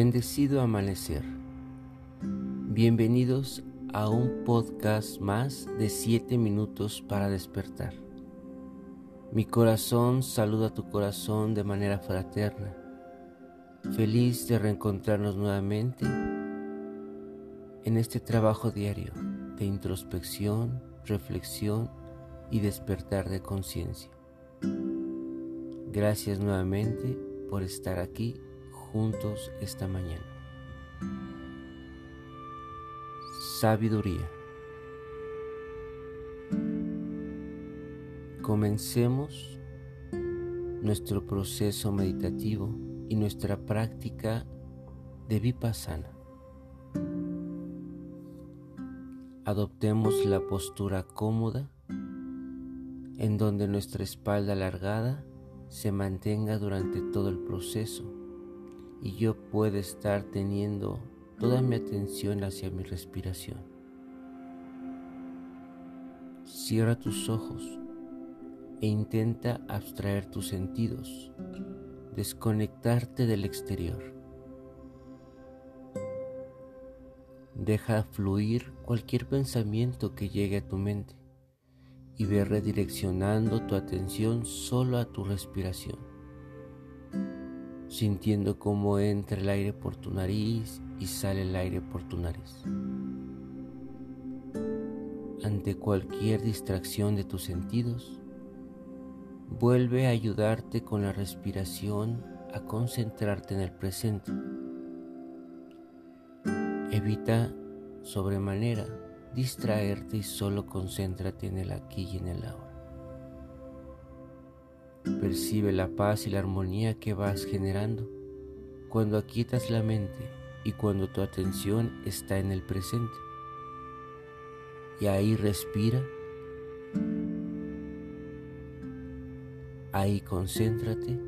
Bendecido amanecer. Bienvenidos a un podcast más de 7 minutos para despertar. Mi corazón saluda a tu corazón de manera fraterna. Feliz de reencontrarnos nuevamente en este trabajo diario de introspección, reflexión y despertar de conciencia. Gracias nuevamente por estar aquí juntos esta mañana. Sabiduría. Comencemos nuestro proceso meditativo y nuestra práctica de vipassana. Adoptemos la postura cómoda en donde nuestra espalda alargada se mantenga durante todo el proceso y yo pueda estar teniendo toda mi atención hacia mi respiración. Cierra tus ojos e intenta abstraer tus sentidos, desconectarte del exterior. Deja fluir cualquier pensamiento que llegue a tu mente y ve redireccionando tu atención solo a tu respiración, sintiendo cómo entra el aire por tu nariz y sale el aire por tu nariz. Ante cualquier distracción de tus sentidos, vuelve a ayudarte con la respiración a concentrarte en el presente. Evita sobremanera distraerte y solo concéntrate en el aquí y en el ahora. Percibe la paz y la armonía que vas generando cuando aquietas la mente y cuando tu atención está en el presente. Y ahí respira, ahí concéntrate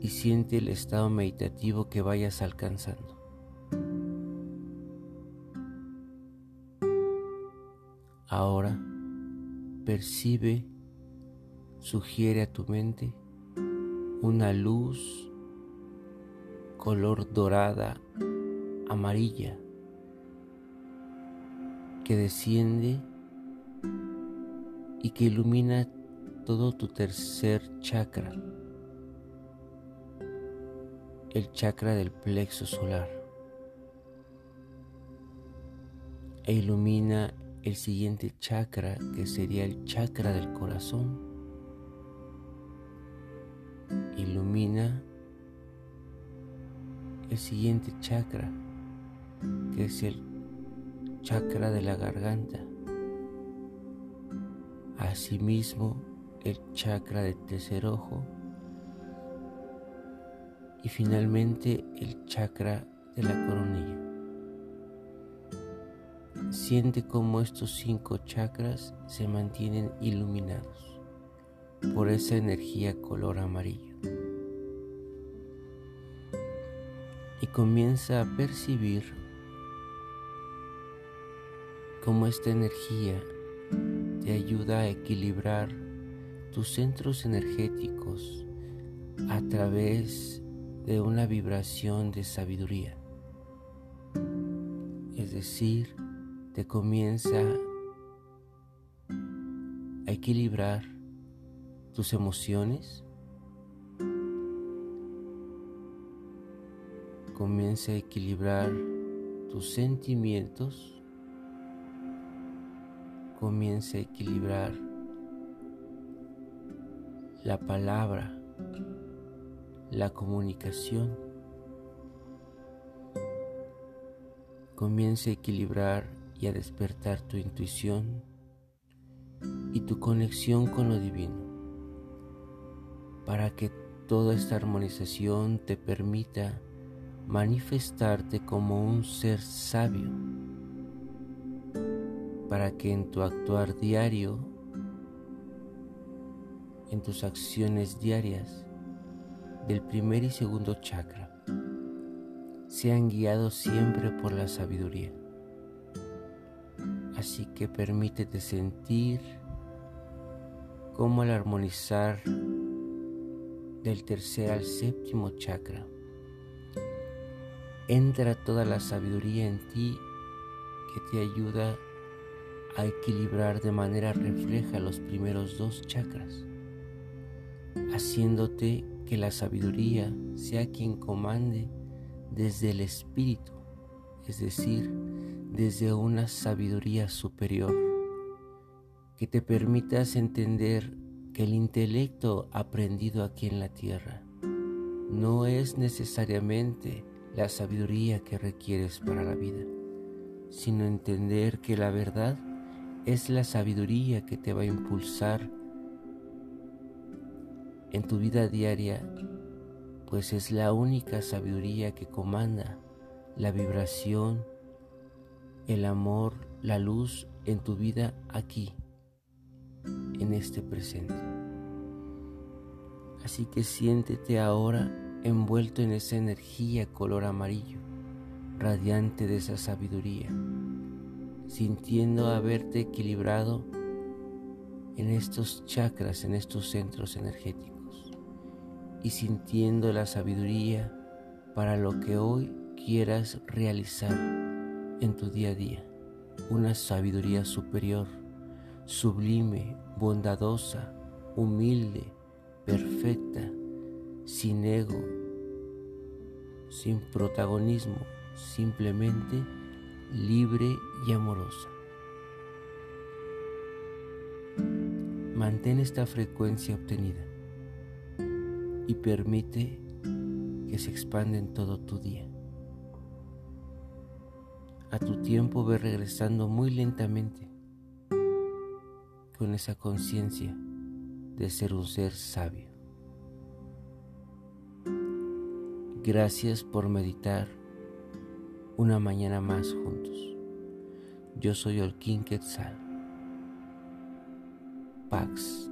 y siente el estado meditativo que vayas alcanzando. Ahora percibe, sugiere a tu mente una luz color dorada, amarilla, que desciende y que ilumina todo tu tercer chakra, el chakra del plexo solar, e ilumina el siguiente chakra que sería el chakra del corazón. Ilumina el siguiente chakra que es el chakra de la garganta. Asimismo el chakra del tercer ojo y finalmente el chakra de la coronilla. Siente cómo estos cinco chakras se mantienen iluminados por esa energía color amarillo. Y comienza a percibir cómo esta energía te ayuda a equilibrar tus centros energéticos a través de una vibración de sabiduría. Es decir, te comienza a equilibrar tus emociones, comienza a equilibrar tus sentimientos, comienza a equilibrar la palabra, la comunicación, comienza a equilibrar y a despertar tu intuición y tu conexión con lo divino, para que toda esta armonización te permita manifestarte como un ser sabio, para que en tu actuar diario, en tus acciones diarias del primer y segundo chakra, sean guiados siempre por la sabiduría. Así que permítete sentir cómo al armonizar del tercer al séptimo chakra. Entra toda la sabiduría en ti que te ayuda a equilibrar de manera refleja los primeros dos chakras, haciéndote que la sabiduría sea quien comande desde el espíritu, es decir, desde una sabiduría superior, que te permitas entender que el intelecto aprendido aquí en la tierra no es necesariamente la sabiduría que requieres para la vida, sino entender que la verdad es la sabiduría que te va a impulsar en tu vida diaria, pues es la única sabiduría que comanda la vibración, el amor, la luz en tu vida aquí, este presente. Así que siéntete ahora envuelto en esa energía color amarillo, radiante de esa sabiduría, sintiendo haberte equilibrado en estos chakras, en estos centros energéticos, y sintiendo la sabiduría para lo que hoy quieras realizar en tu día a día, una sabiduría superior, sublime, bondadosa, humilde, perfecta, sin ego, sin protagonismo, simplemente libre y amorosa. Mantén esta frecuencia obtenida y permite que se expanda en todo tu día. A tu tiempo ve regresando muy lentamente con esa conciencia de ser un ser sabio. Gracias por meditar una mañana más juntos. Yo soy Olkin Quetzal. Pax.